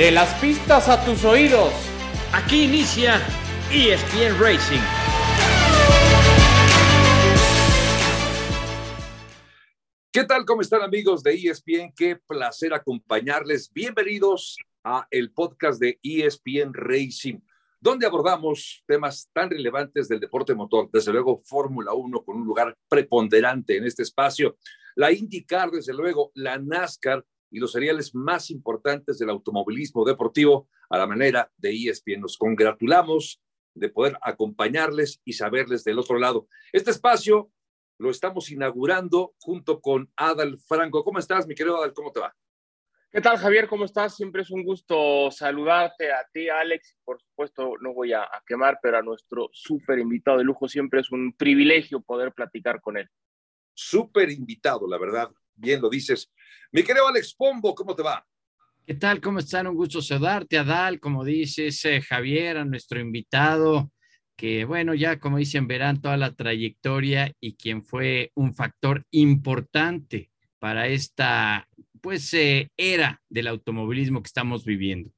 De las pistas a tus oídos. Aquí inicia ESPN Racing. ¿Qué tal? ¿Cómo están amigos de ESPN? Qué placer acompañarles. Bienvenidos a el podcast de ESPN Racing, donde abordamos temas tan relevantes del deporte motor, desde luego Fórmula 1 con un lugar preponderante en este espacio, la IndyCar, desde luego, la NASCAR y los seriales más importantes del automovilismo deportivo a la manera de ESPN. Nos congratulamos de poder acompañarles y saberles del otro lado. Este espacio lo estamos inaugurando junto con Adal Franco. ¿Cómo estás, mi querido Adal? ¿Cómo te va? ¿Qué tal, Javier? ¿Cómo estás? Siempre es un gusto saludarte a ti, Alex. Por supuesto, no voy a, a quemar, pero a nuestro súper invitado de lujo siempre es un privilegio poder platicar con él. Súper invitado, la verdad. Bien lo dices. Mi querido Alex Pombo, ¿cómo te va? ¿Qué tal? ¿Cómo están? Un gusto saludarte, Adal, como dices, eh, Javier, a nuestro invitado, que bueno, ya como dicen, verán toda la trayectoria y quien fue un factor importante para esta, pues, eh, era del automovilismo que estamos viviendo.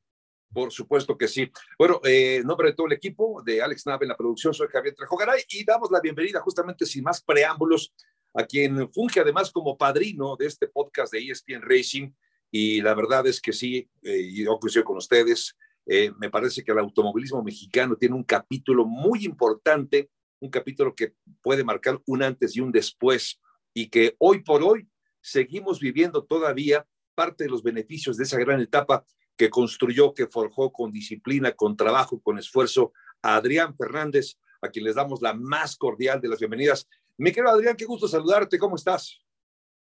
Por supuesto que sí. Bueno, eh, en nombre de todo el equipo de Alex Nave en la producción, soy Javier Trejogaray y damos la bienvenida justamente sin más preámbulos a quien funge además como padrino de este podcast de ESPN Racing. Y la verdad es que sí, eh, yo coincido con ustedes, eh, me parece que el automovilismo mexicano tiene un capítulo muy importante, un capítulo que puede marcar un antes y un después, y que hoy por hoy seguimos viviendo todavía parte de los beneficios de esa gran etapa que construyó, que forjó con disciplina, con trabajo, con esfuerzo a Adrián Fernández, a quien les damos la más cordial de las bienvenidas. Mi querido Adrián, qué gusto saludarte, ¿cómo estás?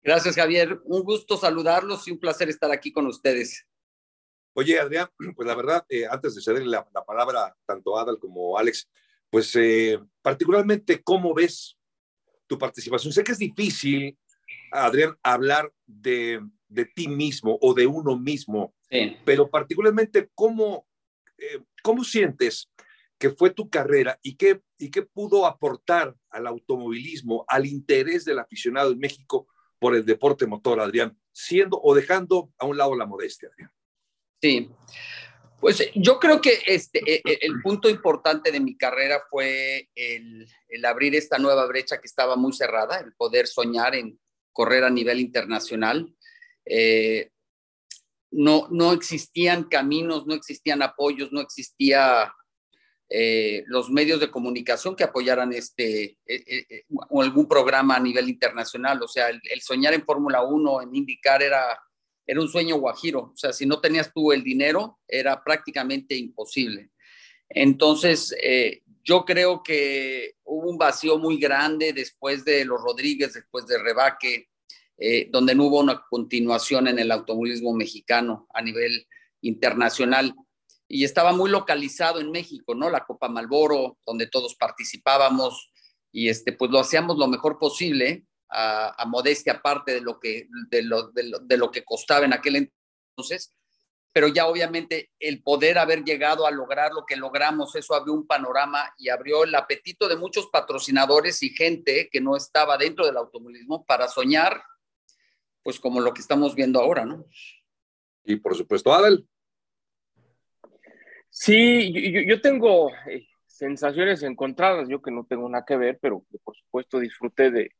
Gracias, Javier. Un gusto saludarlos y un placer estar aquí con ustedes. Oye, Adrián, pues la verdad, eh, antes de cederle la, la, palabra tanto a Adal como a Alex, pues eh, particularmente, ¿cómo ves tu participación? Sé que es difícil, Adrián, hablar de, de ti mismo o de uno mismo, sí. pero particularmente, ¿cómo, eh, ¿cómo sientes que fue tu carrera y qué, y qué pudo aportar al automovilismo, al interés del aficionado en México por el deporte motor, Adrián, siendo o dejando a un lado la modestia, Adrián. Sí, pues yo creo que este, el punto importante de mi carrera fue el, el, abrir esta nueva brecha que estaba muy cerrada, el poder soñar en correr a nivel internacional. Eh, no, no existían caminos, no existían apoyos, no existía eh, los medios de comunicación que apoyaran este eh, eh, o algún programa a nivel internacional. O sea, el, soñar en Fórmula 1, en indicar era, era un sueño guajiro. O sea, si no tenías tú el dinero, era prácticamente imposible. Entonces, yo creo que hubo un vacío muy grande después de los Rodríguez, después de Rebaque, donde no hubo una continuación en el automovilismo mexicano a nivel internacional y estaba muy localizado en México, ¿no? La Copa Malboro, donde todos participábamos y este, pues lo hacíamos lo mejor posible, a, modestia aparte de lo, que, de, lo, de, lo, de lo que costaba en aquel entonces, pero ya obviamente el poder haber llegado a lograr lo que logramos, eso abrió un panorama y abrió el apetito de muchos patrocinadores y gente que no estaba dentro del automovilismo para soñar, pues como lo que estamos viendo ahora, ¿no? Y por supuesto, Adel. Sí, yo, tengo eh, sensaciones encontradas, yo que no tengo nada que ver, pero por supuesto disfruté de,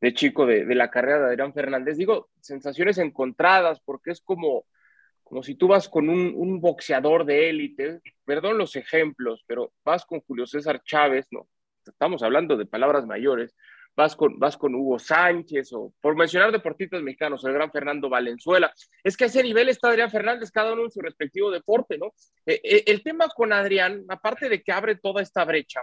de chico de, de, la carrera de Adrián Fernández. Digo, sensaciones encontradas, porque es como, como si tú vas con un, un boxeador de élite, perdón los ejemplos, pero vas con Julio César Chávez, ¿no? Estamos hablando de palabras mayores, vas con, vas con Hugo Sánchez o por mencionar deportistas mexicanos, el gran Fernando Valenzuela. Es que a ese nivel está Adrián Fernández, cada uno en su respectivo deporte, ¿no? Eh, eh, el tema con Adrián, aparte de que abre toda esta brecha,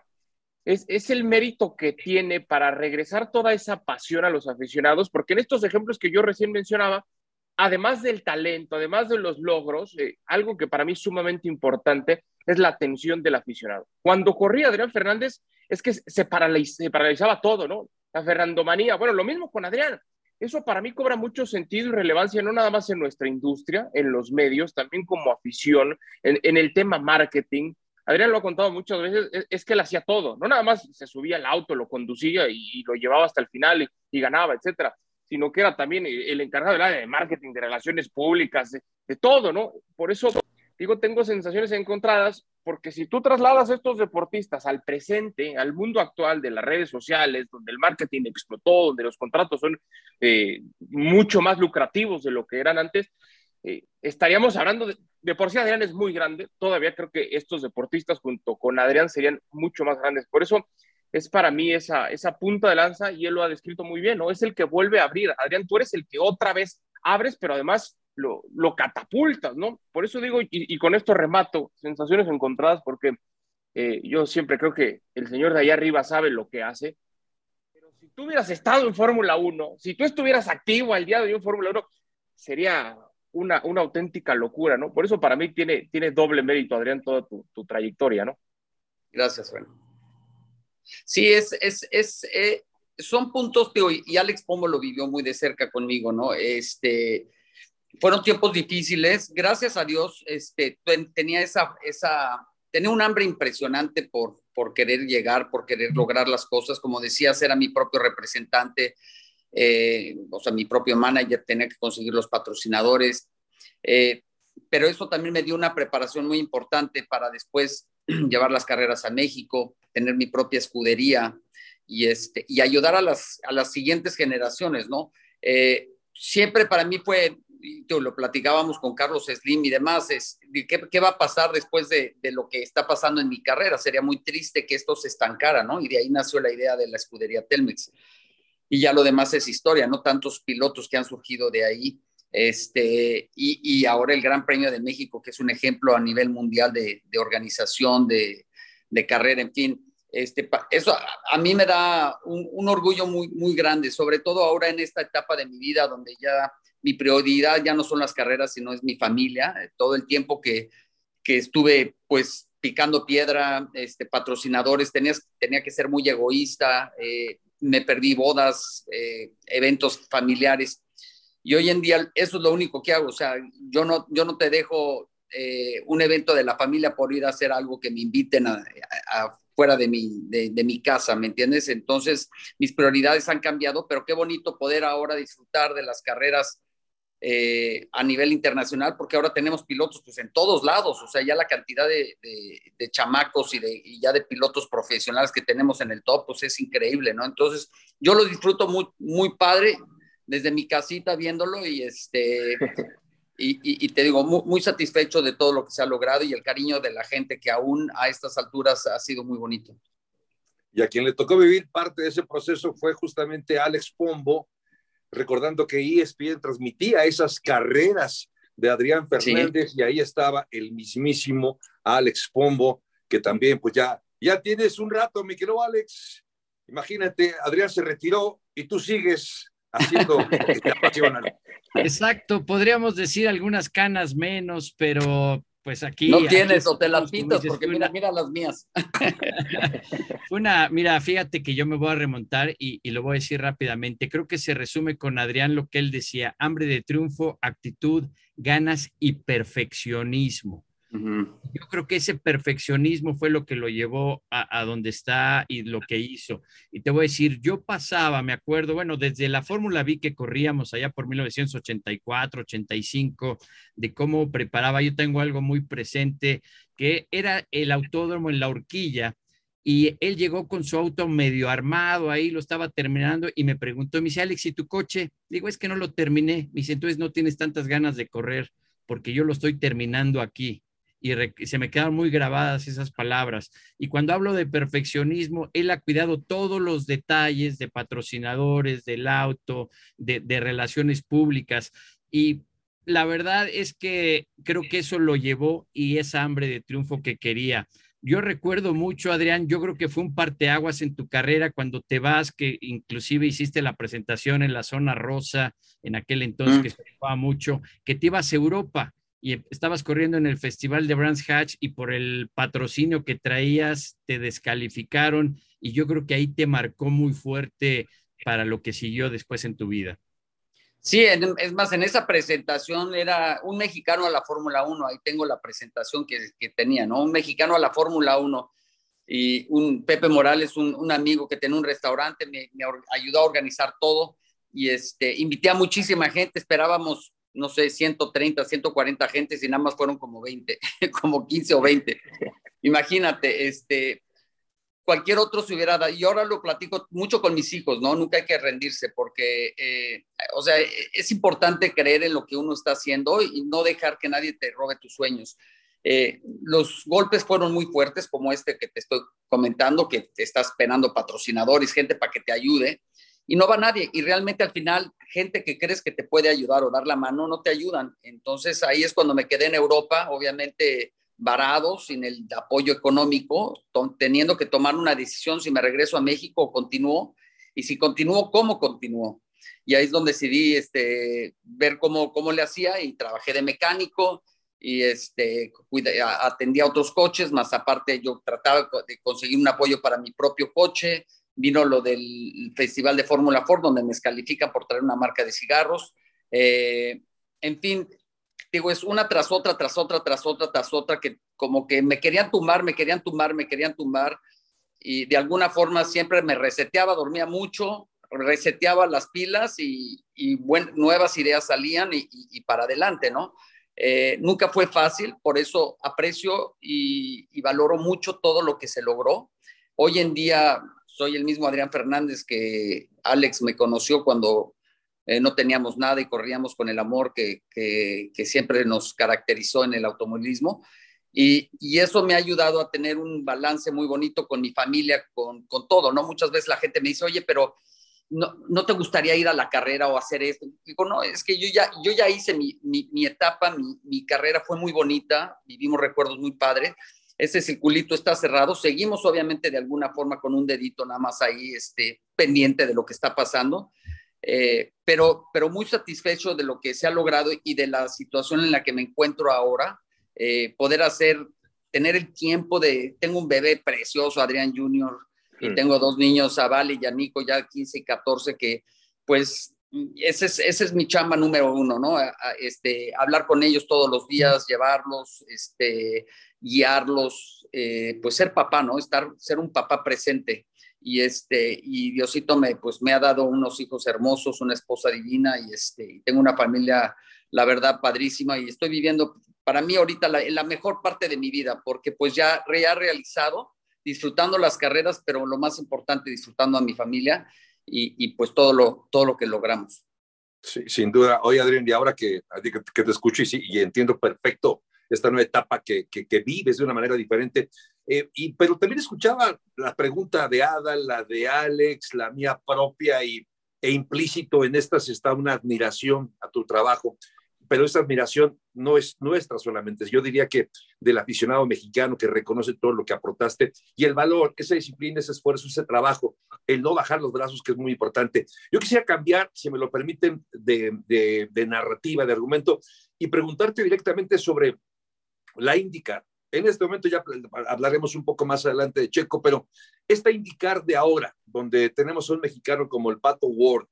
es, el mérito que tiene para regresar toda esa pasión a los aficionados, porque en estos ejemplos que yo recién mencionaba, además del talento, además de los logros, eh, algo que para mí es sumamente importante es la atención del aficionado. Cuando corría Adrián Fernández, es que se, se paralizaba todo, ¿no? La Fernandomanía, bueno, lo mismo con Adrián. Eso para mí cobra mucho sentido y relevancia, no nada más en nuestra industria, en los medios, también como afición, en, el tema marketing. Adrián lo ha contado muchas veces, es, es, que él hacía todo, no nada más se subía al auto, lo conducía y, lo llevaba hasta el final y, ganaba, etcétera sino que era también el encargado del área de marketing, de relaciones públicas, de, todo, ¿no? Por eso digo, tengo sensaciones encontradas porque si tú trasladas a estos deportistas al presente, al mundo actual de las redes sociales, donde el marketing explotó, donde los contratos son eh, mucho más lucrativos de lo que eran antes, eh, estaríamos hablando de, de por sí Adrián es muy grande, todavía creo que estos deportistas junto con Adrián serían mucho más grandes. Por eso es para mí esa, esa punta de lanza y él lo ha descrito muy bien, ¿no? Es el que vuelve a abrir. Adrián, tú eres el que otra vez abres, pero además lo, lo catapultas, ¿no? Por eso digo, y, con esto remato, sensaciones encontradas, porque eh, yo siempre creo que el señor de allá arriba sabe lo que hace. Pero si tú hubieras estado en Fórmula 1, si tú estuvieras activo al día de hoy en Fórmula 1, sería una, una auténtica locura, ¿no? Por eso para mí tiene, tiene doble mérito, Adrián, toda tu, tu trayectoria, ¿no? Gracias, bueno. Sí, es, es, es eh, son puntos, tío, y Alex Pomo lo vivió muy de cerca conmigo, ¿no? Este, fueron tiempos difíciles, gracias a Dios, este, tenía esa, esa, tenía un hambre impresionante por, por querer llegar, por querer lograr las cosas, como decía, era mi propio representante, eh, o sea, mi propio manager, tenía que conseguir los patrocinadores, eh, pero eso también me dio una preparación muy importante para después llevar las carreras a México, tener mi propia escudería y, este, y ayudar a las, a las siguientes generaciones, ¿no? Eh, siempre para mí fue, lo platicábamos con Carlos Slim y demás, es, ¿qué, ¿qué, va a pasar después de, de, lo que está pasando en mi carrera? Sería muy triste que esto se estancara, ¿no? Y de ahí nació la idea de la escudería Telmex. Y ya lo demás es historia, ¿no? Tantos pilotos que han surgido de ahí este, y, y, ahora el Gran Premio de México, que es un ejemplo a nivel mundial de, de organización, de, de, carrera, en fin. Este, eso a, mí me da un, un, orgullo muy, muy grande, sobre todo ahora en esta etapa de mi vida donde ya mi prioridad ya no son las carreras, sino es mi familia. Todo el tiempo que, que estuve pues picando piedra, este, patrocinadores, tenía, tenía que ser muy egoísta, eh, me perdí bodas, eh, eventos familiares y hoy en día eso es lo único que hago. O sea, yo no, yo no te dejo eh, un evento de la familia por ir a hacer algo que me inviten a, fuera de mi, de, mi casa, ¿me entiendes? Entonces, mis prioridades han cambiado, pero qué bonito poder ahora disfrutar de las carreras eh, a nivel internacional, porque ahora tenemos pilotos pues en todos lados, o sea, ya la cantidad de, de, chamacos y, de, ya de pilotos profesionales que tenemos en el top, pues es increíble, ¿no? Entonces, yo lo disfruto muy, muy padre, desde mi casita viéndolo y este y te digo muy, muy, satisfecho de todo lo que se ha logrado y el cariño de la gente que aún a estas alturas ha sido muy bonito. Y a quien le tocó vivir parte de ese proceso fue justamente Alex Pombo, recordando que ESPN transmitía esas carreras de Adrián Fernández sí. y ahí estaba el mismísimo Alex Pombo, que también pues ya, ya tienes un rato, mi querido Alex. Imagínate, Adrián se retiró y tú sigues haciendo lo que te apasiona. Exacto, podríamos decir algunas canas menos, pero pues aquí. No tienes, aquí, o te las pintas, porque mira, mira las mías. Una, mira, fíjate que yo me voy a remontar y, y, lo voy a decir rápidamente. Creo que se resume con Adrián lo que él decía: hambre de triunfo, actitud, ganas y perfeccionismo. Yo creo que ese perfeccionismo fue lo que lo llevó a, a, donde está y lo que hizo. Y te voy a decir, yo pasaba, me acuerdo, bueno, desde la Fórmula V que corríamos allá por 1984, 85, de cómo preparaba, yo tengo algo muy presente, que era el autódromo en la horquilla. Y él llegó con su auto medio armado ahí, lo estaba terminando y me preguntó, me dice, Alex, ¿y tu coche? Digo, es que no lo terminé. Me dice, entonces no tienes tantas ganas de correr porque yo lo estoy terminando aquí y se me quedan muy grabadas esas palabras. Y cuando hablo de perfeccionismo, él ha cuidado todos los detalles de patrocinadores, del auto, de, de relaciones públicas. Y la verdad es que creo que eso lo llevó y esa hambre de triunfo que quería. Yo recuerdo mucho, Adrián, yo creo que fue un parteaguas en tu carrera cuando te vas, que inclusive hiciste la presentación en la zona rosa, en aquel entonces mm. que se jugaba mucho, que te ibas a Europa y estabas corriendo en el Festival de Brands Hatch y por el patrocinio que traías te descalificaron y yo creo que ahí te marcó muy fuerte para lo que siguió después en tu vida. Sí, es más, en esa presentación era un mexicano a la Fórmula 1, ahí tengo la presentación que, tenía, ¿no? Un mexicano a la Fórmula 1 y un Pepe Morales, un, un amigo que tenía un restaurante, me, me, ayudó a organizar todo y este, invité a muchísima gente, esperábamos no sé, 130, 140 agentes y nada más fueron como 20, como 15 o 20. Imagínate, este, cualquier otro se hubiera dado, y ahora lo platico mucho con mis hijos, ¿no? Nunca hay que rendirse porque, eh, o sea, es importante creer en lo que uno está haciendo y no dejar que nadie te robe tus sueños. Eh, los golpes fueron muy fuertes, como este que te estoy comentando, que te estás esperando patrocinadores, gente para que te ayude, y no va nadie. Y realmente al final, gente que crees que te puede ayudar o dar la mano, no te ayudan. Entonces ahí es cuando me quedé en Europa, obviamente varado, sin el apoyo económico, teniendo que tomar una decisión si me regreso a México o continúo, y si continúo, cómo continúo. Y ahí es donde decidí este, ver cómo, cómo le hacía y trabajé de mecánico, y este, atendía otros coches, más aparte yo trataba de conseguir un apoyo para mi propio coche. Vino lo del Festival de Fórmula Ford, donde me descalifican por traer una marca de cigarros. Eh, en fin, digo, es una tras otra, tras otra, tras otra, tras otra, que como que me querían tumbar, me querían tumbar, me querían tumbar. Y de alguna forma siempre me reseteaba, dormía mucho, reseteaba las pilas y, y nuevas ideas salían y, y para adelante, ¿no? Eh, nunca fue fácil, por eso aprecio y, valoro mucho todo lo que se logró. Hoy en día soy el mismo Adrián Fernández que Alex me conoció cuando eh, no teníamos nada y corríamos con el amor que, siempre nos caracterizó en el automovilismo. Y, eso me ha ayudado a tener un balance muy bonito con mi familia, con, con todo, ¿no? Muchas veces la gente me dice, oye, pero no, no, te gustaría ir a la carrera o hacer esto. Digo, no, es que yo ya, yo ya hice mi, mi, etapa, mi, mi, carrera fue muy bonita, vivimos recuerdos muy padres. Ese circulito está cerrado. Seguimos, obviamente, de alguna forma con un dedito nada más ahí, este, pendiente de lo que está pasando. Eh, pero, pero muy satisfecho de lo que se ha logrado y de la situación en la que me encuentro ahora. Eh, poder hacer, tener el tiempo de, tengo un bebé precioso, Adrián Junior, y tengo dos niños, a y a Nico, ya 15 y 14, que pues ese es, ese es mi chamba número uno, ¿no? este, hablar con ellos todos los días, llevarlos, este, guiarlos, eh, pues ser papá, ¿no? Estar, ser un papá presente. Y, este, y Diosito me, pues, me ha dado unos hijos hermosos, una esposa divina y, este, tengo una familia, la verdad, padrísima y estoy viviendo, para mí ahorita, la, la mejor parte de mi vida, porque pues ya, ya realizado disfrutando las carreras, pero lo más importante, disfrutando a mi familia y, pues todo lo, todo lo que logramos. Sí, sin duda. Oye, Adrián, y ahora que, que te escucho y, sí, y entiendo perfecto esta nueva etapa que, que, vives de una manera diferente, eh, y, pero también escuchaba la pregunta de Ada, la de Alex, la mía propia, y, e implícito en estas está una admiración a tu trabajo pero esa admiración no es nuestra solamente, yo diría que del aficionado mexicano que reconoce todo lo que aportaste y el valor, esa disciplina, ese esfuerzo, ese trabajo, el no bajar los brazos, que es muy importante. Yo quisiera cambiar, si me lo permiten, de, narrativa, de argumento y preguntarte directamente sobre la IndyCar. En este momento ya hablaremos un poco más adelante de Checo, pero esta IndyCar de ahora, donde tenemos a un mexicano como el Pato Ward,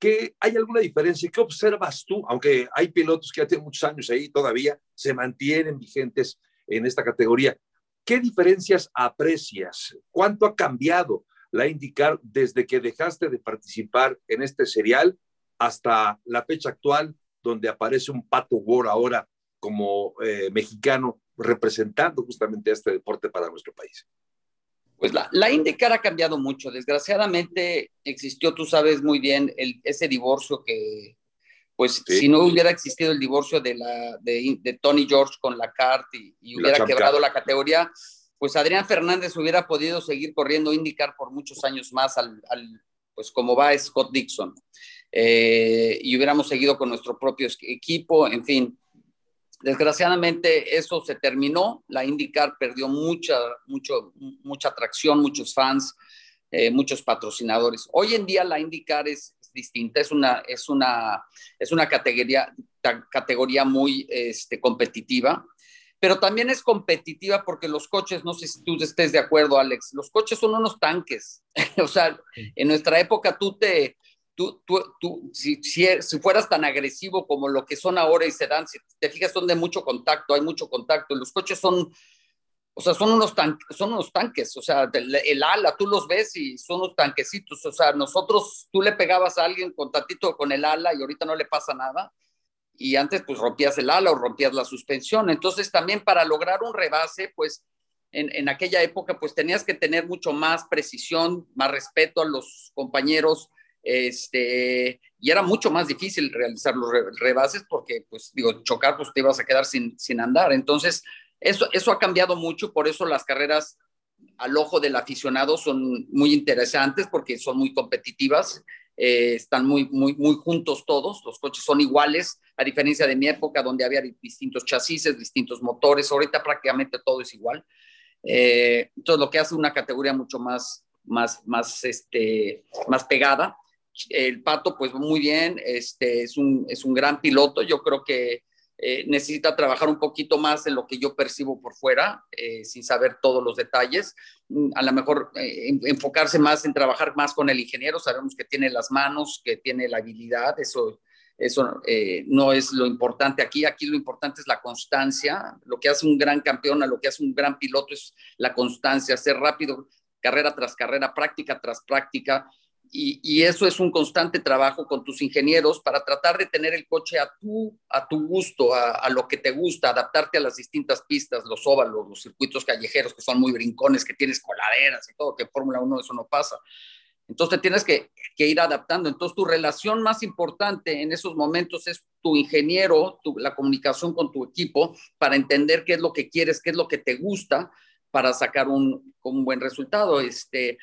¿Qué, ¿Hay alguna diferencia? ¿Qué observas tú? Aunque hay pilotos que tienen muchos años ahí todavía, se mantienen vigentes en esta categoría. ¿Qué diferencias aprecias? ¿Cuánto ha cambiado la IndyCar desde que dejaste de participar en este serial hasta la fecha actual, donde aparece un Pato War ahora como eh, mexicano representando justamente este deporte para nuestro país? Pues la, la IndyCar ha cambiado mucho. Desgraciadamente existió, tú sabes muy bien, el, ese divorcio que, pues si no hubiera existido el divorcio de, la, de, Tony George con la CART y, hubiera quebrado la categoría, pues Adrián Fernández hubiera podido seguir corriendo IndyCar por muchos años más, al, pues como va Scott Dixon. Eh, y hubiéramos seguido con nuestro propio equipo, en fin. Desgraciadamente eso se terminó, la IndyCar perdió mucha, mucho, mucha atracción, muchos fans, eh, muchos patrocinadores. Hoy en día la IndyCar es, distinta, es una, es una, es una categoría, categoría muy este, competitiva, pero también es competitiva porque los coches, no sé si tú estés de acuerdo, Alex, los coches son unos tanques. o sea, en nuestra época tú te, tú, tú, tú si, si, si, fueras tan agresivo como lo que son ahora y se dan, si te fijas, son de mucho contacto, hay mucho contacto. Los coches son, o sea, son unos, tan, son unos tanques, o sea, el, ala, tú los ves y son unos tanquecitos, o sea, nosotros, tú le pegabas a alguien con tantito con el ala y ahorita no le pasa nada. y antes pues rompías el ala o rompías la suspensión. Entonces también para lograr un rebase, pues en, en, aquella época pues tenías que tener mucho más precisión, más respeto a los compañeros, este, y era mucho más difícil realizar los rebases porque pues digo, chocar pues te ibas a quedar sin, sin andar. Entonces eso, eso ha cambiado mucho, por eso las carreras al ojo del aficionado son muy interesantes porque son muy competitivas eh, están muy, muy, muy juntos todos, los coches son iguales, a diferencia de mi época donde había distintos chasis, distintos motores, ahorita prácticamente todo es igual. Eh, entonces, lo que hace una categoría mucho más, más, más, este, más pegada. El Pato, pues muy bien, este, es, un, es un gran piloto, yo creo que eh, necesita trabajar un poquito más en lo que yo percibo por fuera, eh, sin saber todos los detalles. Mm, a lo mejor eh, enfocarse más en trabajar más con el ingeniero. Sabemos que tiene las manos, que tiene la habilidad. Eso, eso no es lo importante aquí. Aquí lo importante es la constancia. Lo que hace un gran campeón, a lo que hace un gran piloto es la constancia, ser rápido, carrera tras carrera, práctica tras práctica y, eso es un constante trabajo con tus ingenieros para tratar de tener el coche a tu, a tu gusto, a, lo que te gusta, adaptarte a las distintas pistas, los óvalos, los circuitos callejeros que son muy brincones, que tienes coladeras y todo, que en Fórmula 1 eso no pasa. Entonces tienes que, ir adaptando. Entonces tu relación más importante en esos momentos es tu ingeniero, la comunicación con tu equipo para entender qué es lo que quieres, qué es lo que te gusta para sacar un, un buen resultado. Este,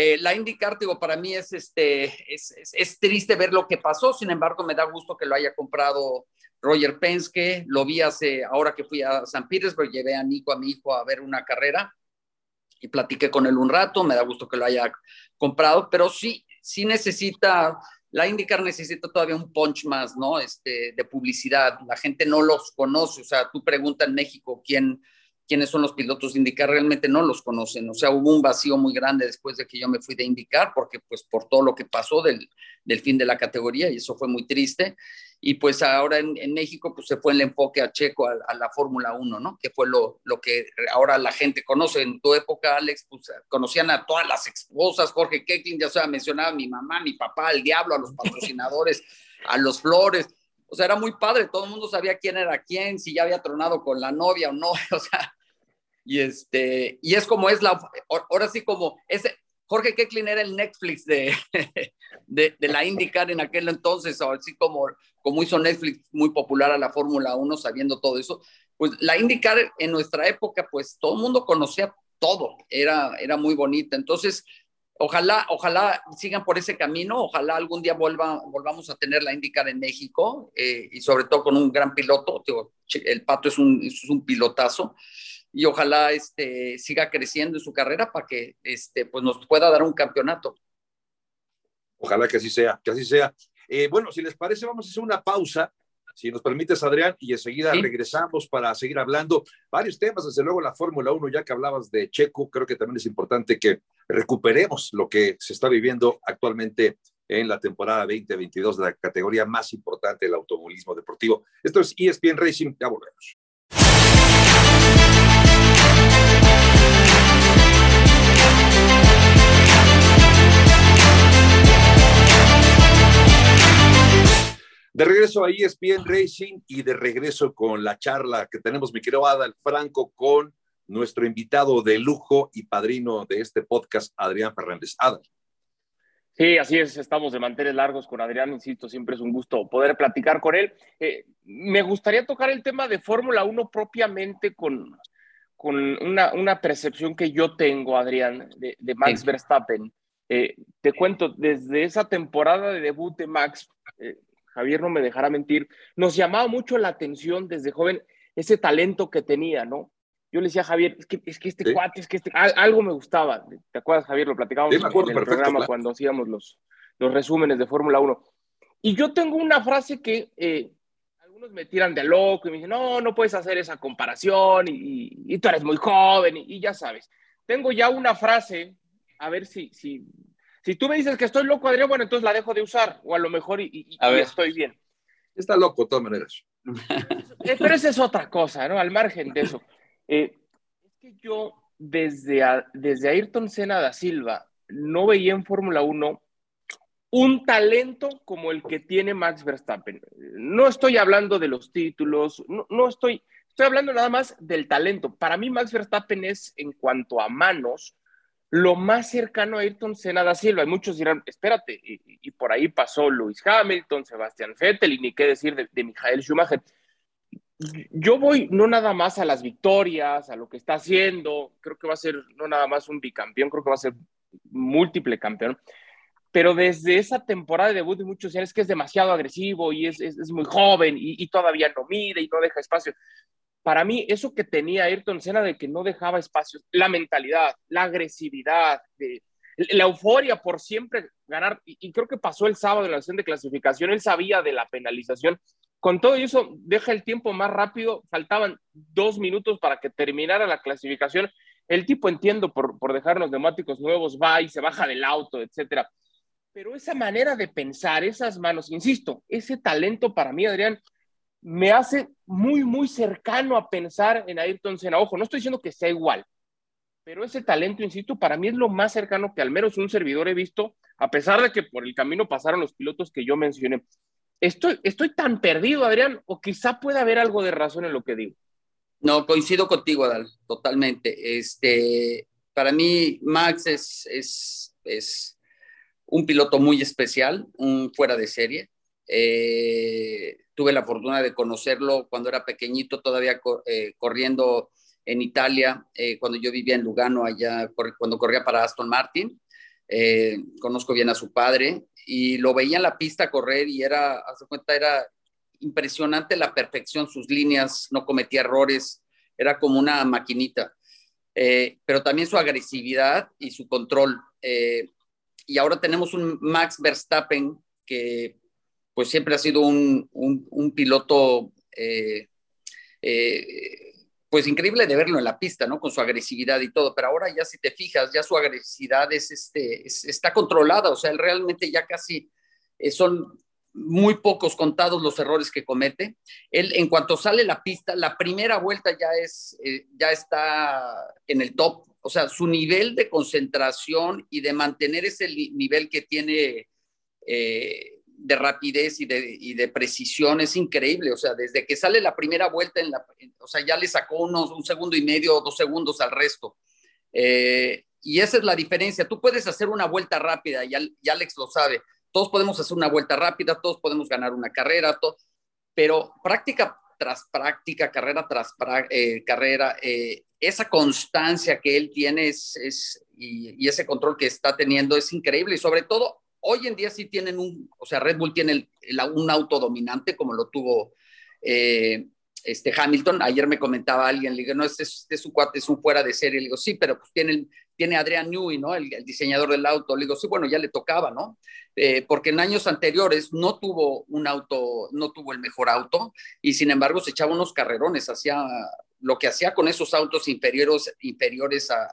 eh, la IndyCar, digo, para mí es, este, es, triste ver lo que pasó, sin embargo, me da gusto que lo haya comprado Roger Penske, lo vi hace, ahora que fui a San Petersburg, llevé a Nico, a mi hijo, a ver una carrera y platiqué con él un rato, me da gusto que lo haya comprado, pero sí, sí necesita, la IndyCar necesita todavía un punch más, ¿no? Este, de publicidad, la gente no los conoce, o sea, tú preguntas en México quién quiénes son los pilotos de IndyCar, realmente no los conocen. O sea, hubo un vacío muy grande después de que yo me fui de IndyCar, porque pues por todo lo que pasó del, del fin de la categoría, y eso fue muy triste. Y pues ahora en, en México pues se fue el enfoque a Checo, a, la Fórmula 1, ¿no? Que fue lo, lo que ahora la gente conoce. En tu época, Alex, pues conocían a todas las esposas, Jorge Keckling, ya se mencionaba a mi mamá, mi papá, el diablo, a los patrocinadores, a los Flores. O sea, era muy padre, todo el mundo sabía quién era quién, si ya había tronado con la novia o no, o sea, y, este, y es como es la, ahora sí como, ese, Jorge Kecklin era el Netflix de, de, la IndyCar en aquel entonces, así como, como hizo Netflix muy popular a la Fórmula 1, sabiendo todo eso. Pues la IndyCar en nuestra época, pues todo el mundo conocía todo, era, era muy bonita. Entonces, ojalá, ojalá sigan por ese camino, ojalá algún día volvamos a tener la IndyCar en México eh, y sobre todo con un gran piloto. el Pato es un, es un pilotazo y ojalá este, siga creciendo en su carrera para que este, pues nos pueda dar un campeonato. Ojalá que así sea, que así sea. Eh, bueno, si les parece, vamos a hacer una pausa, si nos permites, Adrián, y enseguida regresamos para seguir hablando varios temas, desde luego la Fórmula 1, ya que hablabas de Checo, creo que también es importante que recuperemos lo que se está viviendo actualmente en la temporada 2022 de la categoría más importante del automovilismo deportivo. Esto es ESPN Racing, ya volvemos. De regreso a ESPN Racing y de regreso con la charla que tenemos, mi querido Adal Franco, con nuestro invitado de lujo y padrino de este podcast, Adrián Fernández. Adal. Sí, así es, estamos de mantener largos con Adrián, insisto, siempre es un gusto poder platicar con él. Eh, me gustaría tocar el tema de Fórmula 1 propiamente con, con una, una, percepción que yo tengo, Adrián, de, Max Verstappen. Eh, te cuento, desde esa temporada de debut de Max, eh, Javier no me dejará mentir, nos llamaba mucho la atención desde joven ese talento que tenía, ¿no? Yo le decía a Javier, es que, es que este cuate, es que este, algo me gustaba. ¿Te acuerdas, Javier? Lo platicábamos en el programa cuando hacíamos los, los resúmenes de Fórmula 1. Y yo tengo una frase que eh, algunos me tiran de loco y me dicen, no, no puedes hacer esa comparación y, y, tú eres muy joven y, y, ya sabes. Tengo ya una frase, a ver si, si si tú me dices que estoy loco, Adrián, bueno, entonces la dejo de usar, o a lo mejor y, estoy bien. Está loco, de todas maneras. Eh, pero esa es otra cosa, ¿no? Al margen de eso. Eh, es que yo, desde, desde Ayrton Senna da Silva, no veía en Fórmula 1 un talento como el que tiene Max Verstappen. No estoy hablando de los títulos, no, no estoy, estoy hablando nada más del talento. Para mí Max Verstappen es, en cuanto a manos, lo más cercano a Ayrton Senna da Silva. Y muchos dirán, espérate, y, por ahí pasó Lewis Hamilton, Sebastián Vettel y ni qué decir de, de Michael Schumacher. Yo voy no nada más a las victorias, a lo que está haciendo, creo que va a ser no nada más un bicampeón, creo que va a ser múltiple campeón, pero desde esa temporada de debut de muchos años que es demasiado agresivo y es, es, muy joven y, y, todavía no mide y no deja espacio. Para mí, eso que tenía Ayrton Senna de que no dejaba espacios, la mentalidad, la agresividad, la euforia por siempre ganar, y, y, creo que pasó el sábado en la sesión de clasificación, él sabía de la penalización. Con todo eso, deja el tiempo más rápido, faltaban dos minutos para que terminara la clasificación. El tipo, entiendo, por, por dejar los neumáticos nuevos, va y se baja del auto, etcétera pero esa manera de pensar, esas manos, insisto, ese talento para mí, Adrián, me hace muy, muy cercano a pensar en Ayrton Senna. Ojo, no estoy diciendo que sea igual, pero ese talento, insisto, para mí es lo más cercano que al menos un servidor he visto, a pesar de que por el camino pasaron los pilotos que yo mencioné. Estoy, estoy tan perdido, Adrián, o quizá pueda haber algo de razón en lo que digo. No, coincido contigo, Adal, totalmente. Este, para mí, Max es, es, es un piloto muy especial, un fuera de serie. Eh, tuve la fortuna de conocerlo cuando era pequeñito, todavía eh, corriendo en Italia, eh, cuando yo vivía en Lugano, allá, cuando corría para Aston Martin. conozco bien a su padre y lo veía en la pista correr y era, hace cuenta, era impresionante la perfección, sus líneas, no cometía errores, era como una maquinita. pero también su agresividad y su control y ahora tenemos un Max Verstappen que pues siempre ha sido un, un, piloto eh, eh, pues increíble de verlo en la pista, ¿no? Con su agresividad y todo, pero ahora ya si te fijas, ya su agresividad es, este, está controlada, o sea, él realmente ya casi eh, son muy pocos contados los errores que comete. Él, en cuanto sale la pista, la primera vuelta ya es, ya está en el top, o sea, su nivel de concentración y de mantener ese nivel que tiene de rapidez y de, precisión es increíble. O sea, desde que sale la primera vuelta, en la, o sea, ya le sacó unos un segundo y medio dos segundos al resto. Eh, y esa es la diferencia. Tú puedes hacer una vuelta rápida, y, Alex lo sabe. Todos podemos hacer una vuelta rápida, todos podemos ganar una carrera, pero práctica tras práctica, carrera tras eh, carrera, eh, esa constancia que él tiene es, y, ese control que está teniendo es increíble. Y sobre todo, hoy en día sí tienen un, o sea, Red Bull tiene un auto dominante como lo tuvo eh, este Hamilton. Ayer me comentaba alguien, le digo, no, este, este es su cuate, es un fuera de serie. Le digo, sí, pero pues tiene, tiene Adrian Newey, ¿no? El, diseñador del auto. Le digo, sí, bueno, ya le tocaba, ¿no? Eh, porque en años anteriores no tuvo un auto, no tuvo el mejor auto y sin embargo se echaba unos carrerones, hacía lo que hacía con esos autos inferiores, inferiores a,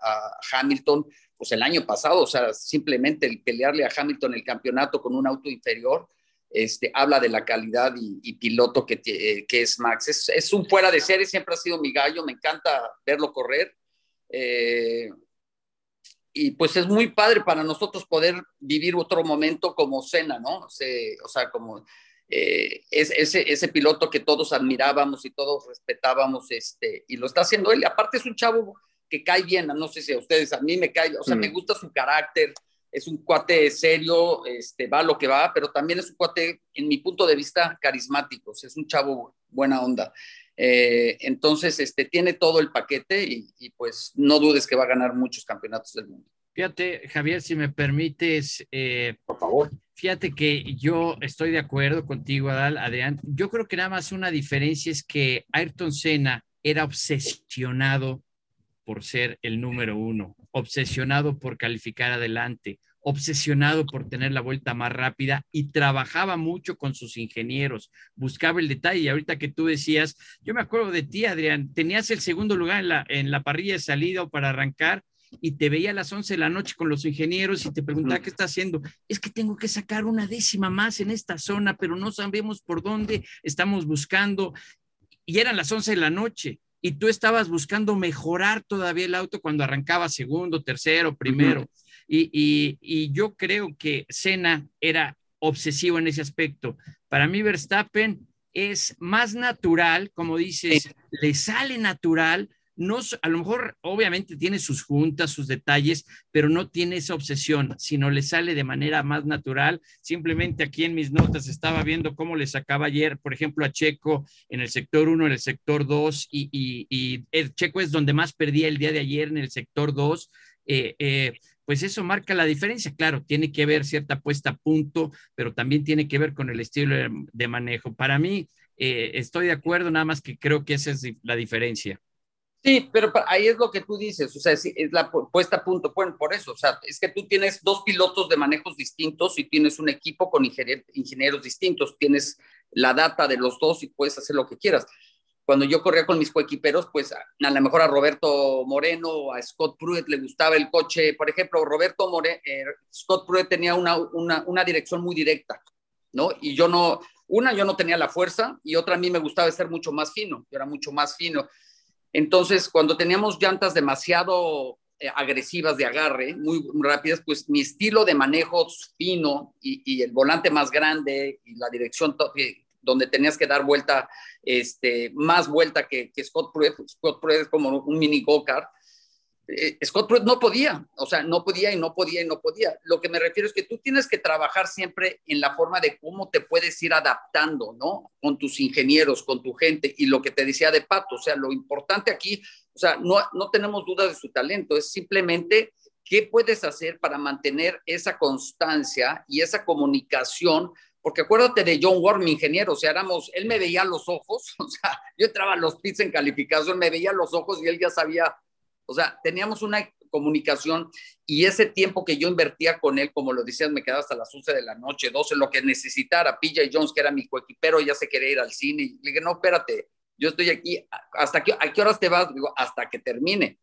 Hamilton, pues el año pasado, o sea, simplemente el pelearle a Hamilton el campeonato con un auto inferior, este, habla de la calidad y, piloto que, eh, que, es Max. Es, un fuera de serie, siempre ha sido mi gallo, me encanta verlo correr. Eh, y pues es muy padre para nosotros poder vivir otro momento como Cena, ¿no? O sea, como eh, ese, ese piloto que todos admirábamos y todos respetábamos, este, y lo está haciendo él. aparte es un chavo que cae bien, no sé si a ustedes, a mí me cae, o sea, me gusta su carácter, es un cuate serio, este, va lo que va, pero también es un cuate, en mi punto de vista, carismático, o sea, es un chavo buena onda. Eh, entonces, este, tiene todo el paquete y, pues no dudes que va a ganar muchos campeonatos del mundo. Fíjate, Javier, si me permites, eh, por favor. Fíjate que yo estoy de acuerdo contigo, Adal, Adrián. Yo creo que nada más una diferencia es que Ayrton Senna era obsesionado por ser el número uno, obsesionado por calificar adelante, obsesionado por tener la vuelta más rápida y trabajaba mucho con sus ingenieros, buscaba el detalle. Y ahorita que tú decías, yo me acuerdo de ti, Adrián, tenías el segundo lugar en la, en la parrilla de salida para arrancar y te veía a las 11 de la noche con los ingenieros y te preguntaba qué está haciendo. Es que tengo que sacar una décima más en esta zona, pero no sabemos por dónde estamos buscando. Y eran las 11 de la noche y tú estabas buscando mejorar todavía el auto cuando arrancaba segundo, tercero, primero. Y, yo creo que Senna era obsesivo en ese aspecto. Para mí Verstappen es más natural, como dices, le sale natural no, a lo mejor obviamente tiene sus juntas, sus detalles, pero no tiene esa obsesión, sino le sale de manera más natural. Simplemente aquí en mis notas estaba viendo cómo le sacaba ayer, por ejemplo, a Checo en el sector 1, en el sector 2, y, el Checo es donde más perdía el día de ayer en el sector 2. Eh, eh, pues eso marca la diferencia. Claro, tiene que ver cierta puesta a punto, pero también tiene que ver con el estilo de, manejo. Para mí, eh, estoy de acuerdo, nada más que creo que esa es la diferencia. Sí, pero ahí es lo que tú dices, o sea, es, la puesta a punto, bueno, por eso, o sea, es que tú tienes dos pilotos de manejos distintos y tienes un equipo con ingenieros distintos, tienes la data de los dos y puedes hacer lo que quieras. Cuando yo corría con mis coequiperos, pues a, lo mejor a Roberto Moreno, a Scott Pruitt le gustaba el coche, por ejemplo, Roberto Moreno, eh, Scott Pruitt tenía una, una, una dirección muy directa, ¿no? Y yo no, una, yo no tenía la fuerza y otra a mí me gustaba ser mucho más fino, yo era mucho más fino. Entonces, cuando teníamos llantas demasiado eh, agresivas de agarre, muy, rápidas, pues mi estilo de manejo fino y, el volante más grande y la dirección donde tenías que dar vuelta, este, más vuelta que, Scott. Scott es como un mini go-kart. Eh, Scott Pruitt no podía, o sea, no podía y no podía y no podía. Lo que me refiero es que tú tienes que trabajar siempre en la forma de cómo te puedes ir adaptando, ¿no? Con tus ingenieros, con tu gente y lo que te decía de Pato, o sea, lo importante aquí, o sea, no, no tenemos dudas de su talento, es simplemente qué puedes hacer para mantener esa constancia y esa comunicación porque acuérdate de John Ward, mi ingeniero, o sea, éramos, él me veía los ojos, o sea, yo entraba a los pits en calificación, me veía los ojos y él ya sabía o sea, teníamos una comunicación y ese tiempo que yo invertía con él, como lo decías, me quedaba hasta las 11 de la noche, 12, lo que necesitara. PJ Jones, que era mi coequipero, ya se quería ir al cine. Y le dije, no, espérate, yo estoy aquí. ¿Hasta qué, a qué horas te vas? Digo, hasta que termine.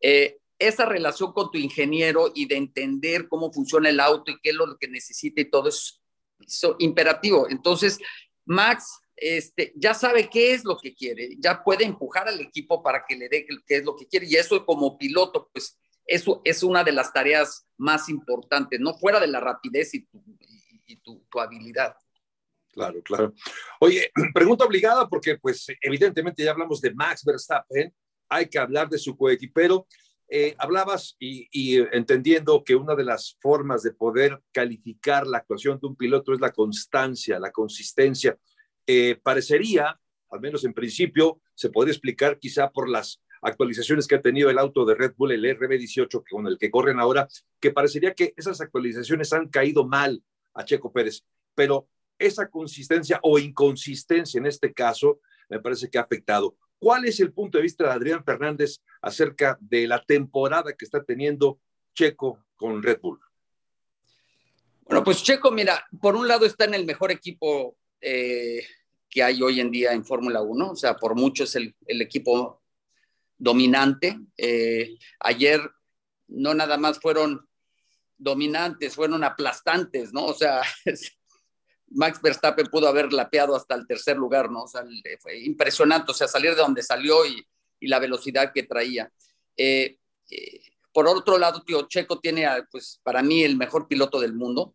Eh, esa relación con tu ingeniero y de entender cómo funciona el auto y qué es lo que necesita y todo es, es imperativo. Entonces, Max este, ya sabe qué es lo que quiere, ya puede empujar al equipo para que le dé qué es lo que quiere. Y eso como piloto, pues eso es una de las tareas más importantes, no fuera de la rapidez y tu, habilidad. Claro, claro. Oye, pregunta obligada porque pues evidentemente ya hablamos de Max Verstappen, hay que hablar de su coequipero. Eh, hablabas y, y, entendiendo que una de las formas de poder calificar la actuación de un piloto es la constancia, la consistencia. Eh, parecería, al menos en principio, se podría explicar quizá por las actualizaciones que ha tenido el auto de Red Bull, el RB18, con el que corren ahora, que parecería que esas actualizaciones han caído mal a Checo Pérez, pero esa consistencia o inconsistencia en este caso me parece que ha afectado. ¿Cuál es el punto de vista de Adrián Fernández acerca de la temporada que está teniendo Checo con Red Bull? Bueno, pues Checo, mira, por un lado está en el mejor equipo eh, que hay hoy en día en Fórmula 1, o sea, por mucho es el, equipo dominante. Eh, ayer no nada más fueron dominantes, fueron aplastantes, ¿no? O sea, Max Verstappen pudo haber lapeado hasta el tercer lugar, ¿no? O sea, fue impresionante, o sea, salir de donde salió y, la velocidad que traía. Eh, por otro lado, tío, Checo tiene, pues, para mí el mejor piloto del mundo,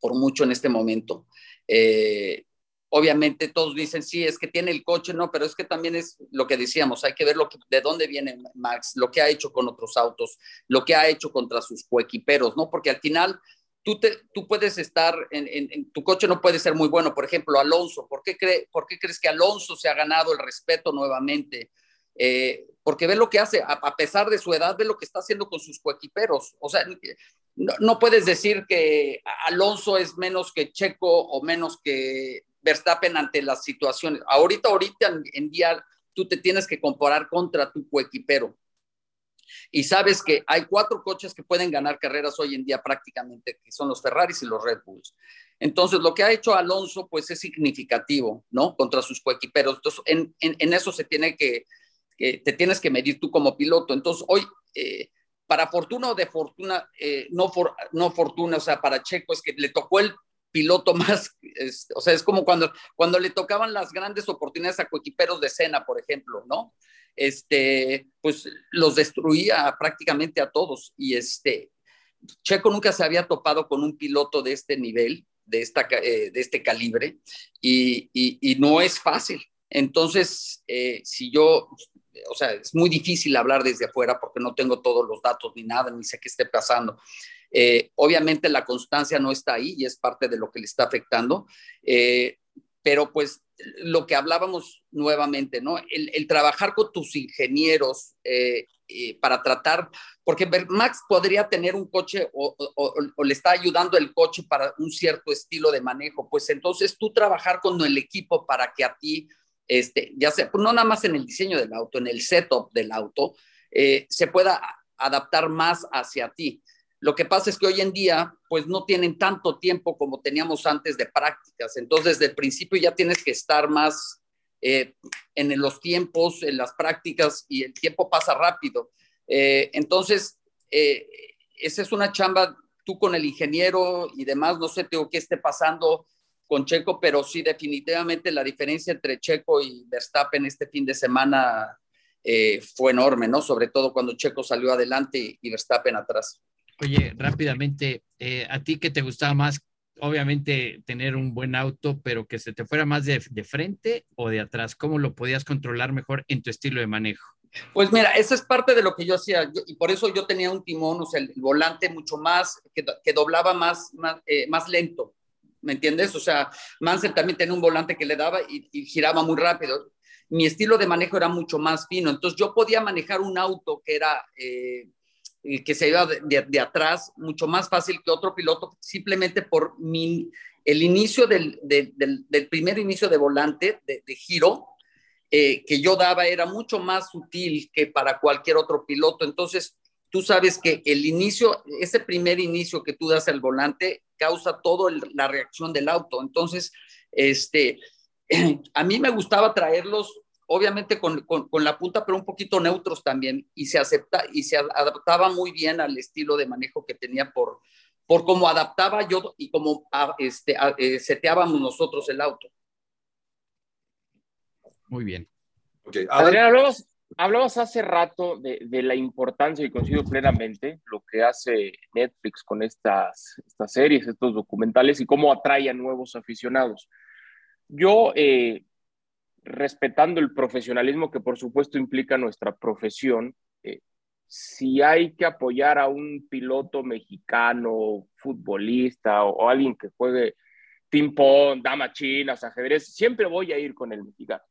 por mucho en este momento. Eh, obviamente todos dicen, sí, es que tiene el coche, no, pero es que también es lo que decíamos, hay que ver lo que, de dónde viene Max, lo que ha hecho con otros autos, lo que ha hecho contra sus coequiperos, ¿no? Porque al final tú, te, tú puedes estar, en, tu coche no puede ser muy bueno, por ejemplo, Alonso, ¿por qué, ¿por qué crees que Alonso se ha ganado el respeto nuevamente? Eh, porque ve lo que hace, a, pesar de su edad, ve lo que está haciendo con sus coequiperos. O sea, no, puedes decir que Alonso es menos que Checo o menos que Verstappen ante las situaciones. Ahorita, ahorita en día, tú te tienes que comparar contra tu coequipero. Y sabes que hay cuatro coches que pueden ganar carreras hoy en día prácticamente, que son los Ferraris y los Red Bulls. Entonces, lo que ha hecho Alonso, pues es significativo, ¿no? Contra sus coequiperos. Entonces, en, eso se tiene que, te tienes que medir tú como piloto. Entonces, hoy, eh, para fortuna o de fortuna, eh, no, no fortuna, o sea, para Checo es que le tocó el piloto más, o sea, es como cuando, cuando le tocaban las grandes oportunidades a coequiperos de cena, por ejemplo, ¿no? Este, pues los destruía prácticamente a todos y este, Checo nunca se había topado con un piloto de este nivel, de, esta, de este calibre, y, y, no es fácil. Entonces, si yo o sea, es muy difícil hablar desde afuera porque no tengo todos los datos ni nada, ni sé qué esté pasando. Eh, obviamente la constancia no está ahí y es parte de lo que le está afectando, eh, pero pues lo que hablábamos nuevamente, ¿no? El, trabajar con tus ingenieros eh, para tratar, porque Max podría tener un coche o, o, le está ayudando el coche para un cierto estilo de manejo, pues entonces tú trabajar con el equipo para que a ti este, ya sea, pues no nada más en el diseño del auto, en el setup del auto, eh, se pueda adaptar más hacia ti. Lo que pasa es que hoy en día, pues no tienen tanto tiempo como teníamos antes de prácticas. Entonces, desde el principio ya tienes que estar más eh, en los tiempos, en las prácticas, y el tiempo pasa rápido. Eh, entonces, esa es una chamba, tú con el ingeniero y demás, no sé tengo qué esté pasando con Checo, pero sí definitivamente la diferencia entre Checo y Verstappen este fin de semana eh, fue enorme, ¿no? Sobre todo cuando Checo salió adelante y Verstappen atrás. Oye, rápidamente, eh, ¿a ti qué te gustaba más? Obviamente tener un buen auto, pero que se te fuera más de, frente o de atrás. ¿Cómo lo podías controlar mejor en tu estilo de manejo? Pues mira, esa es parte de lo que yo hacía y por eso yo tenía un timón, o sea, el, volante mucho más, que, doblaba más, más, eh, más lento. ¿Me entiendes? O sea, Mansell también tenía un volante que le daba y, giraba muy rápido. Mi estilo de manejo era mucho más fino, entonces yo podía manejar un auto que era... Eh, que se iba de, atrás mucho más fácil que otro piloto, simplemente por mi, el inicio del, del, primer inicio de volante, de, giro, eh, que yo daba era mucho más sutil que para cualquier otro piloto. Entonces, tú sabes que el inicio, ese primer inicio que tú das al volante, causa toda la reacción del auto. Entonces, este, a mí me gustaba traerlos, obviamente con, la punta, pero un poquito neutros también, y se acepta y se adaptaba muy bien al estilo de manejo que tenía por, por cómo adaptaba yo y cómo este, eh, seteábamos nosotros el auto. Muy bien. Okay. Adrián, Hablabas hace rato de, la importancia, y coincido plenamente, lo que hace Netflix con estas, estas series, estos documentales y cómo atrae a nuevos aficionados. Yo, eh, respetando el profesionalismo que por supuesto implica nuestra profesión, eh, si hay que apoyar a un piloto mexicano, futbolista o, alguien que juegue ping-pong, dama chinas, ajedrez, siempre voy a ir con el mexicano.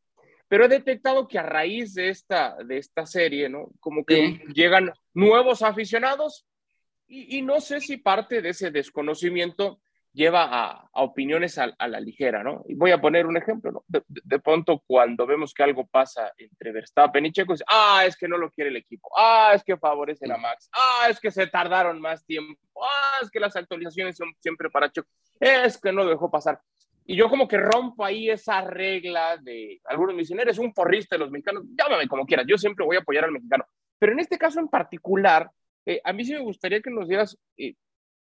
Pero he detectado que a raíz de esta, de esta serie, ¿no? Como que llegan nuevos aficionados y, y, no sé si parte de ese desconocimiento lleva a, a opiniones a, a, la ligera, ¿no? Y voy a poner un ejemplo, ¿no? De, de, pronto cuando vemos que algo pasa entre Verstappen y Checo, es, ah, es que no lo quiere el equipo, ah, es que favorecen a Max, ah, es que se tardaron más tiempo, ah, es que las actualizaciones son siempre para Checo, es que no lo dejó pasar. Y yo como que rompo ahí esa regla de algunos misioneros, un porrista de los mexicanos, llámame como quieras, yo siempre voy a apoyar al mexicano. Pero en este caso en particular, eh, a mí sí me gustaría que nos dieras eh,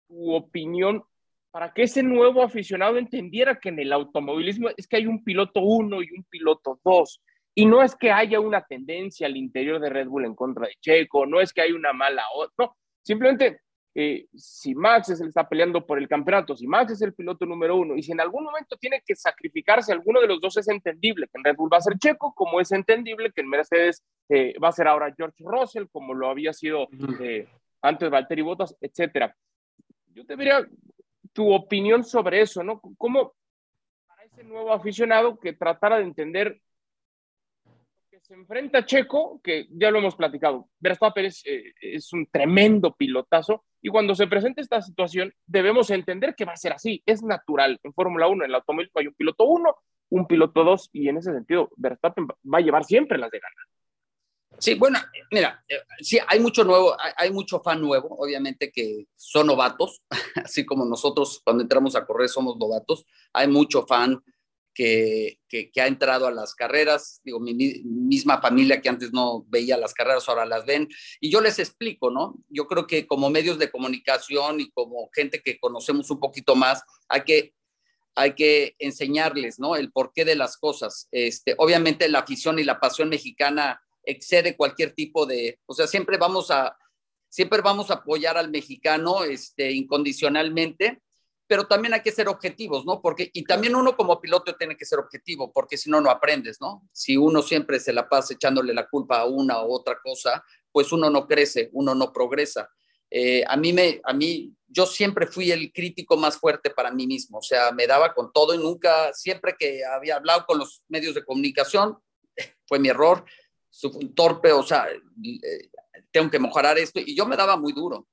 tu opinión para que ese nuevo aficionado entendiera que en el automovilismo es que hay un piloto uno y un piloto dos. Y no es que haya una tendencia al interior de Red Bull en contra de Checo, no es que hay una mala no, simplemente eh, si Max es el está peleando por el campeonato, si Max es el piloto número uno, y si en algún momento tiene que sacrificarse alguno de los dos, es entendible que en Red Bull va a ser Checo, como es entendible que en Mercedes eh, va a ser ahora George Russell, como lo había sido eh, antes Valtteri Bottas, etcétera. Yo te diría tu opinión sobre eso, ¿no? ¿Cómo para ese nuevo aficionado que tratara de entender se enfrenta a Checo, que ya lo hemos platicado, Verstappen es, eh, es un tremendo pilotazo, y cuando se presenta esta situación, debemos entender que va a ser así, es natural. En Fórmula 1, en el automóvil hay un piloto 1, un piloto 2, y en ese sentido, Verstappen va a llevar siempre las de ganar. Sí, bueno, mira, eh, sí, hay mucho nuevo, hay mucho fan nuevo, obviamente que son novatos, así como nosotros cuando entramos a correr somos novatos, hay mucho fan que, ha entrado a las carreras, digo, mi, misma familia que antes no veía las carreras, ahora las ven, y yo les explico, ¿no? Yo creo que como medios de comunicación y como gente que conocemos un poquito más, hay que, hay que enseñarles, ¿no? El porqué de las cosas. Este, obviamente la afición y la pasión mexicana excede cualquier tipo de, o sea, siempre vamos a, siempre vamos a apoyar al mexicano este, incondicionalmente, pero también hay que ser objetivos, ¿no? Porque, y también uno como piloto tiene que ser objetivo, porque si no, no aprendes, ¿no? Si uno siempre se la pasa echándole la culpa a una u otra cosa, pues uno no crece, uno no progresa. Eh, a mí me, a mí, yo siempre fui el crítico más fuerte para mí mismo, o sea, me daba con todo y nunca, siempre que había hablado con los medios de comunicación, fue mi error, un torpe, o sea, eh, tengo que mejorar esto, y yo me daba muy duro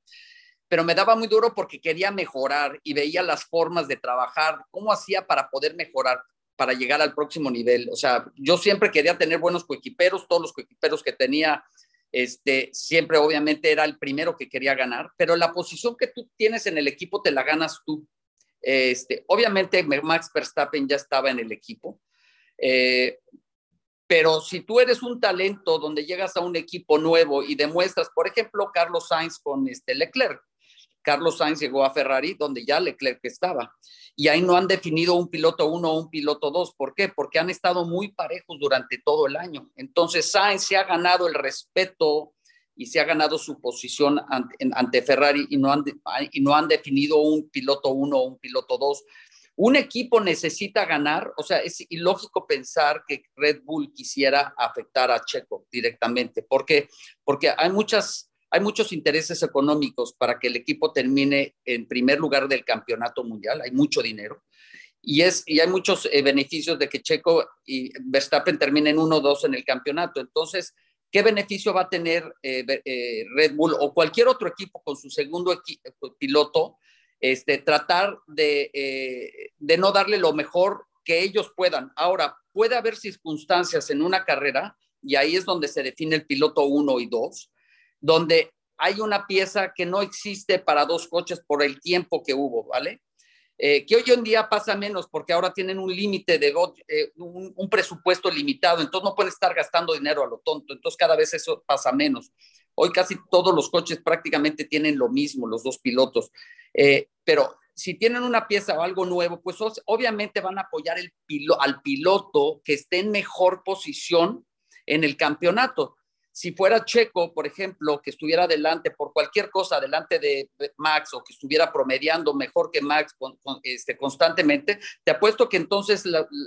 pero me daba muy duro porque quería mejorar y veía las formas de trabajar, cómo hacía para poder mejorar, para llegar al próximo nivel. O sea, yo siempre quería tener buenos coequiperos, todos los coequiperos que tenía, este, siempre obviamente era el primero que quería ganar, pero la posición que tú tienes en el equipo te la ganas tú. Este, obviamente Max Verstappen ya estaba en el equipo, eh, pero si tú eres un talento donde llegas a un equipo nuevo y demuestras, por ejemplo, Carlos Sainz con este Leclerc, Carlos Sainz llegó a Ferrari donde ya Leclerc estaba. Y ahí no han definido un piloto uno o un piloto dos. ¿Por qué? Porque han estado muy parejos durante todo el año. Entonces Sainz se ha ganado el respeto y se ha ganado su posición ante, Ferrari y no, han, y no han definido un piloto uno o un piloto dos. Un equipo necesita ganar, o sea, es ilógico pensar que Red Bull quisiera afectar a Checo directamente. ¿Por qué? Porque hay muchas hay muchos intereses económicos para que el equipo termine en primer lugar del campeonato mundial, hay mucho dinero. Y, es, y hay muchos eh, beneficios de que Checo y Verstappen terminen 1-2 en el campeonato. Entonces, ¿qué beneficio va a tener eh, eh, Red Bull o cualquier otro equipo con su segundo piloto? Este, tratar de, de no darle lo mejor que ellos puedan. Ahora, puede haber circunstancias en una carrera, y ahí es donde se define el piloto 1 y 2, donde hay una pieza que no existe para dos coches por el tiempo que hubo, ¿vale? Eh, que hoy en día pasa menos porque ahora tienen un límite de eh, un, presupuesto limitado, entonces no pueden estar gastando dinero a lo tonto, entonces cada vez eso pasa menos. Hoy casi todos los coches prácticamente tienen lo mismo, los dos pilotos, eh, pero si tienen una pieza o algo nuevo, pues obviamente van a apoyar el al piloto que esté en mejor posición en el campeonato. Si fuera Checo, por ejemplo, que estuviera adelante por cualquier cosa, adelante de Max o que estuviera promediando mejor que Max este, constantemente, te apuesto que entonces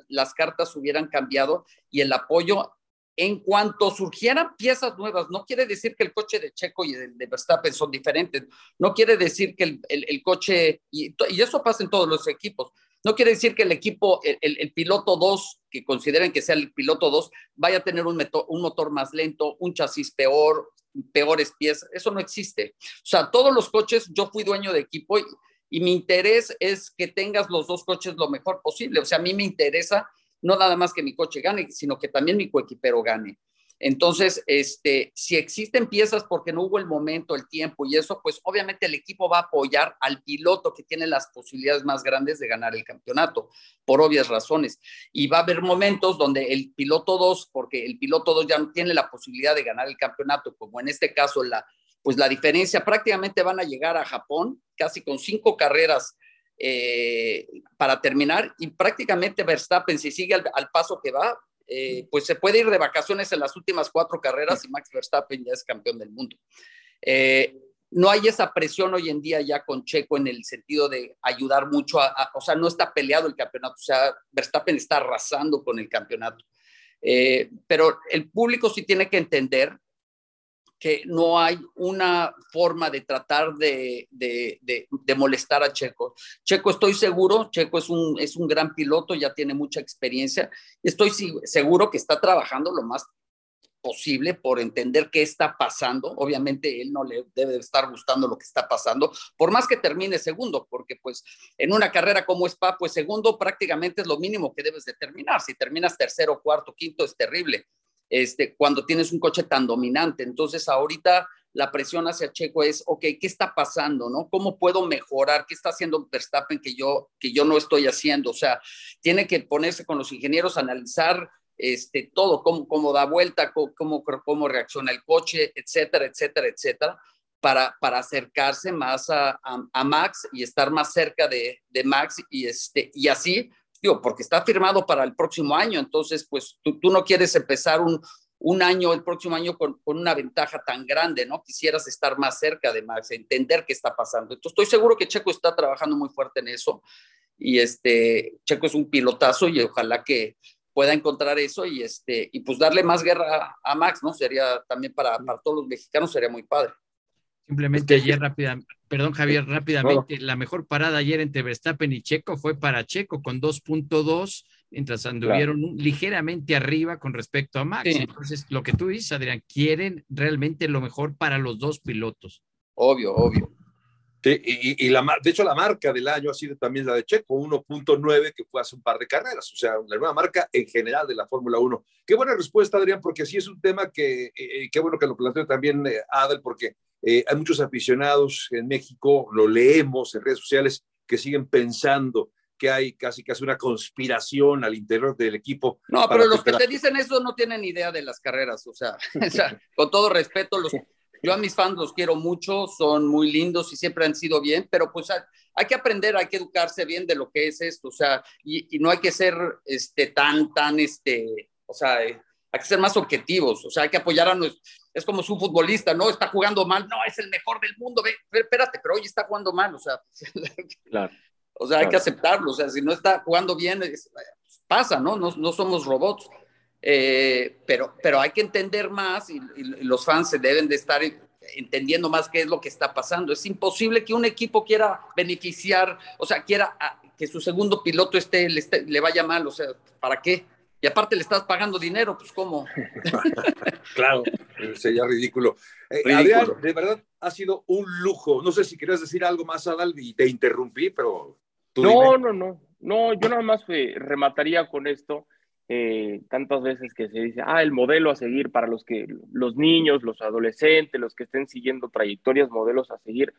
las cartas hubieran cambiado y el apoyo en cuanto surgieran piezas nuevas, no quiere decir que el coche de Checo y el de Verstappen son diferentes, no quiere decir que el, coche, y, y, eso pasa en todos los equipos, no quiere decir que el equipo, el, piloto 2, que consideren que sea el piloto 2, vaya a tener un, motor más lento, un chasis peor, peores piezas. Eso no existe. O sea, todos los coches, yo fui dueño de equipo y, y mi interés es que tengas los dos coches lo mejor posible. O sea, a mí me interesa no nada más que mi coche gane, sino que también mi coequipero gane. Entonces, este, si existen piezas porque no hubo el momento, el tiempo y eso, pues obviamente el equipo va a apoyar al piloto que tiene las posibilidades más grandes de ganar el campeonato, por obvias razones. Y va a haber momentos donde el piloto 2, porque el piloto 2 ya no tiene la posibilidad de ganar el campeonato, como en este caso la, pues la diferencia, prácticamente van a llegar a Japón casi con cinco carreras eh, para terminar y prácticamente Verstappen, si sigue al paso que va, eh, pues se puede ir de vacaciones en las últimas cuatro carreras y Max Verstappen ya es campeón del mundo. Eh, no hay esa presión hoy en día ya con Checo en el sentido de ayudar mucho a, o sea, no está peleado el campeonato, o sea, Verstappen está arrasando con el campeonato. Eh, pero el público sí tiene que entender que no hay una forma de tratar de, molestar a Checo. Checo, estoy seguro, Checo es un, es un gran piloto, ya tiene mucha experiencia. Estoy seguro que está trabajando lo más posible por entender qué está pasando. Obviamente él no le debe estar gustando lo que está pasando, por más que termine segundo, porque pues en una carrera como Spa, pues segundo prácticamente es lo mínimo que debes de terminar. Si terminas tercero, cuarto, quinto es terrible este, cuando tienes un coche tan dominante. Entonces, ahorita la presión hacia Checo es, ok, ¿qué está pasando? ¿no? ¿Cómo puedo mejorar? ¿Qué está haciendo Verstappen que yo, que yo no estoy haciendo? O sea, tiene que ponerse con los ingenieros, analizar este, todo, cómo, cómo da vuelta, cómo, cómo, reacciona el coche, etcétera, etcétera, etcétera, para, para acercarse más a, a, Max y estar más cerca de, de Max y, este, y así porque está firmado para el próximo año, entonces, pues tú, no quieres empezar un, un año, el próximo año, con, una ventaja tan grande, ¿no? Quisieras estar más cerca de Max, entender qué está pasando. Entonces, estoy seguro que Checo está trabajando muy fuerte en eso. Y este, Checo es un pilotazo y ojalá que pueda encontrar eso y, este, y pues darle más guerra a Max, ¿no? Sería también para, para todos los mexicanos, sería muy padre. Simplemente ayer rápidamente, perdón Javier, rápidamente, la mejor parada ayer entre Verstappen y Checo fue para Checo con 2.2 mientras anduvieron ligeramente arriba con respecto a Max. Entonces, lo que tú dices, Adrián, quieren realmente lo mejor para los dos pilotos. Obvio, obvio. Sí, y, la, de hecho la marca del año ha sido también la de Checo, 1.9, que fue hace un par de carreras, o sea, la nueva marca en general de la Fórmula 1. Qué buena respuesta, Adrián, porque sí es un tema que, eh, eh, qué bueno que lo planteó también eh, Adel, porque hay muchos aficionados en México, lo leemos en redes sociales, que siguen pensando que hay casi casi una conspiración al interior del equipo. No, pero los que te dicen eso no tienen idea de las carreras, o sea, con todo respeto, los, yo a mis fans los quiero mucho, son muy lindos y siempre han sido bien, pero pues hay, que aprender, hay que educarse bien de lo que es esto, o sea, y, no hay que ser este, tan, tan, este, o sea, eh, hay que ser más objetivos, o sea, hay que apoyar a nuestro, es como su futbolista, ¿no? Está jugando mal, no, es el mejor del mundo, ve, espérate, pero hoy está jugando mal, o sea, claro. O sea, hay que aceptarlo. O sea, si no está jugando bien, pues, pasa, ¿no? ¿no? No, somos robots. Eh, pero, pero hay que entender más y, los fans se deben de estar entendiendo más qué es lo que está pasando. Es imposible que un equipo quiera beneficiar, o sea, quiera ah, que su segundo piloto esté, le, le vaya mal. O sea, ¿para qué? Y aparte le estás pagando dinero, pues ¿cómo? claro, sería ridículo. Eh, Adrián, de verdad ha sido un lujo. No sé si querías decir algo más, Adal, y te interrumpí, pero no, no, no, no, yo nada más eh, remataría con esto. Eh, tantas veces que se dice, ah, el modelo a seguir para los que los niños, los adolescentes, los que estén siguiendo trayectorias, modelos a seguir.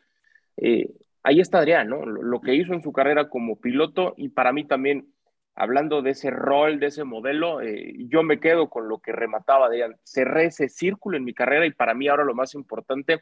Eh, ahí está Adrián, ¿no? Lo, que hizo en su carrera como piloto y para mí también, hablando de ese rol, de ese modelo, yo me quedo con lo que remataba Adrián. Cerré ese círculo en mi carrera y para mí ahora lo más importante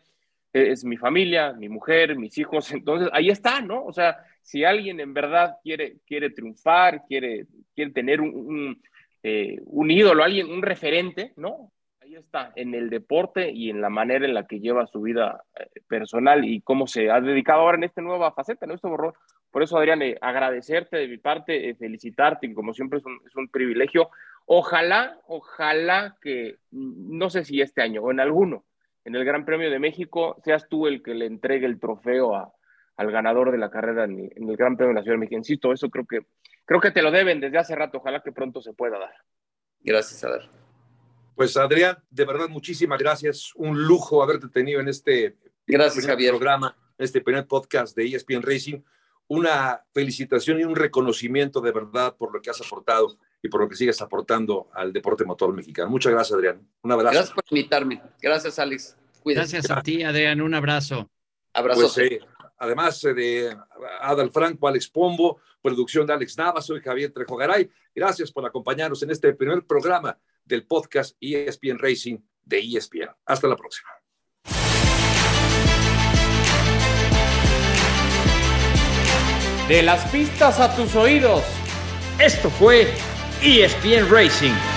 es mi familia, mi mujer, mis hijos. Entonces, ahí está, ¿no? O sea, si alguien en verdad quiere, quiere triunfar, quiere, quiere tener un, eh, un, ídolo, alguien, un referente, ¿no? Ahí está, en el deporte y en la manera en la que lleva su vida eh, personal y cómo se ha dedicado ahora en esta nueva faceta, ¿no? Esto borró. Por eso, Adrián, eh, agradecerte de mi parte, felicitarte, que como siempre es un, un privilegio. Ojalá, ojalá que, no sé si este año o en alguno, en el Gran Premio de México, seas tú el que le entregue el trofeo a, al ganador de la carrera en, el Gran Premio de la Ciudad de México. Insisto, eso creo que, creo que te lo deben desde hace rato. Ojalá que pronto se pueda dar. Gracias, Adrián. Pues Adrián, de verdad, muchísimas gracias. Un lujo haberte tenido en este gracias, Javier. programa, este primer podcast de ESPN Racing. Una felicitación y un reconocimiento de verdad por lo que has aportado y por lo que sigues aportando al deporte motor mexicano. Muchas gracias, Adrián. Un abrazo. Gracias por invitarme. Gracias, Alex. Gracias a ti, Adrián. Un abrazo. Abrazo. Pues, además eh, de Adal Franco, Alex Pombo, producción de Alex Nava, soy Javier Trejogaray. Gracias por acompañarnos en este primer programa del podcast ESPN Racing de ESPN. Hasta la próxima. De las pistas a tus oídos. Esto fue ESPN Racing